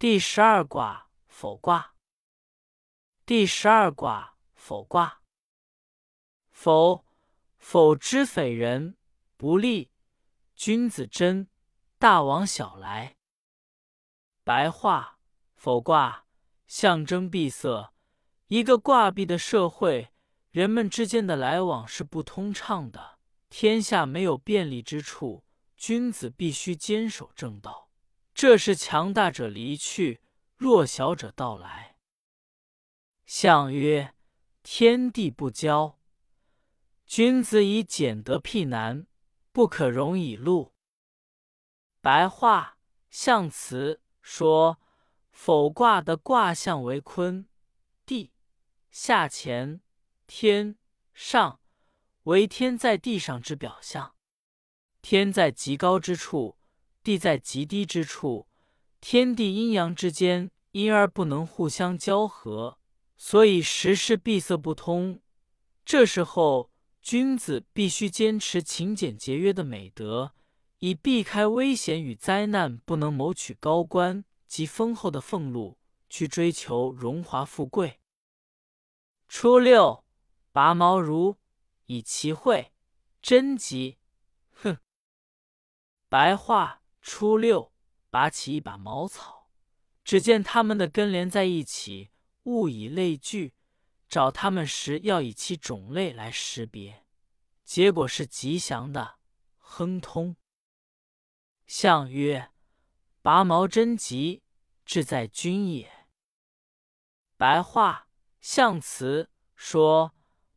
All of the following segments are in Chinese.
第十二卦否卦。第十二卦否卦。否，否之匪人，不利。君子贞，大王小来。白话：否卦象征闭塞，一个卦闭的社会，人们之间的来往是不通畅的。天下没有便利之处，君子必须坚守正道。这是强大者离去，弱小者到来。象曰：天地不交。君子以俭德辟难，不可容以禄。白话象辞说：否卦的卦象为坤，地下乾，天上，为天在地上之表象。天在极高之处，地在极低之处，天地阴阳之间因而不能互相交合，所以时事闭塞不通。这时候。君子必须坚持勤俭节约的美德，以避开危险与灾难，不能谋取高官及丰厚的俸禄，去追求荣华富贵。初六，拔毛如以其会，贞吉。哼！白话：初六，拔起一把茅草，只见它们的根连在一起，物以类聚。找它们时，要以其种类来识别，结果是吉祥的、亨通。象曰：拔毛贞吉，志在君也。白话象辞说：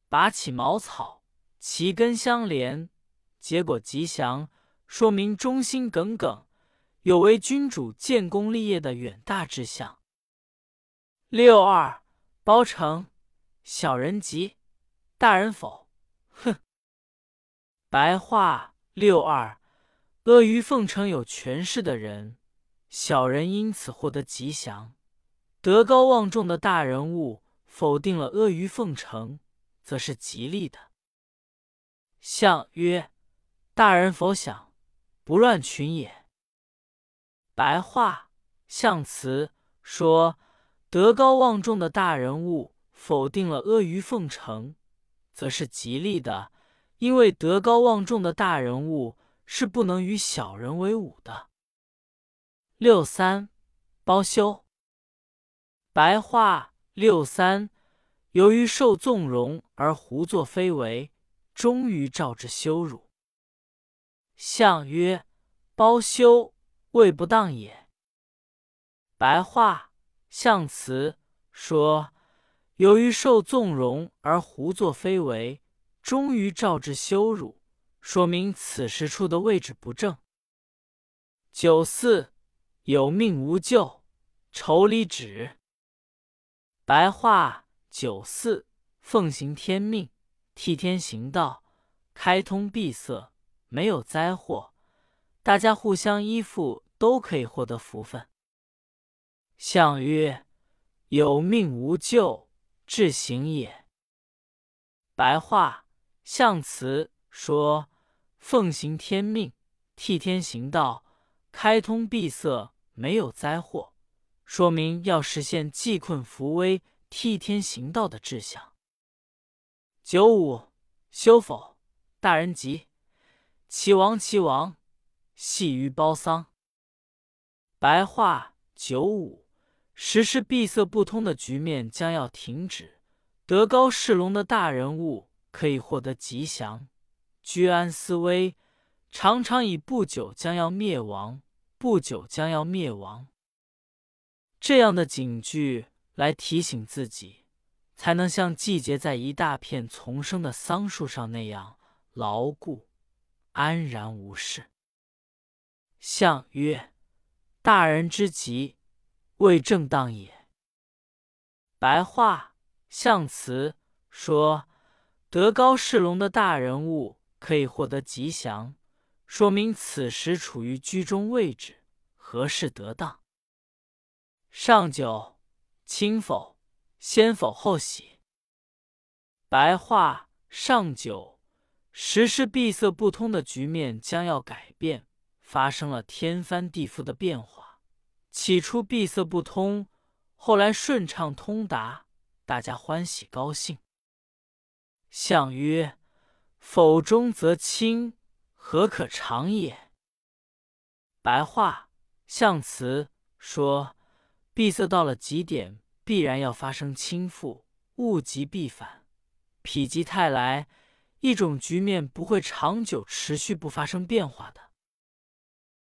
拔起茅草，其根相连，结果吉祥，说明忠心耿耿，有为君主、建功立业的远大志向。六二，包成。小人吉，大人否？哼！白话六二，阿谀奉承有权势的人，小人因此获得吉祥；德高望重的大人物否定了阿谀奉承，则是吉利的。象曰：大人否想，不乱群也。白话象辞说：德高望重的大人物。否定了阿谀奉承，则是吉利的，因为德高望重的大人物是不能与小人为伍的。六三，包羞。白话六三，由于受纵容而胡作非为，终于招致羞辱。象曰：包羞，谓不当也。白话象辞说。由于受纵容而胡作非为，终于招致羞辱，说明此时处的位置不正。九四，有命无咎，愁离止。白话：九四，奉行天命，替天行道，开通闭塞，没有灾祸，大家互相依附，都可以获得福分。象曰：有命无咎。至行也。白话象辞说：奉行天命，替天行道，开通闭塞，没有灾祸，说明要实现济困扶危、替天行道的志向。九五，修否？大人吉，齐王齐王，系于包桑。白话九五。时事闭塞不通的局面将要停止，德高势隆的大人物可以获得吉祥，居安思危，常常以不久将要灭亡，不久将要灭亡这样的警句来提醒自己，才能像季节在一大片丛生的桑树上那样牢固、安然无事。象曰：大人之吉。未正当也。白话象辞说：德高势隆的大人物可以获得吉祥，说明此时处于居中位置，合适得当。上九，轻否，先否后喜。白话上九，时事闭塞不通的局面将要改变，发生了天翻地覆的变化。起初闭塞不通，后来顺畅通达，大家欢喜高兴。相曰：“否中则轻，何可长也？”白话象辞说：闭塞到了极点，必然要发生倾覆，物极必反，否极泰来，一种局面不会长久持续不发生变化的。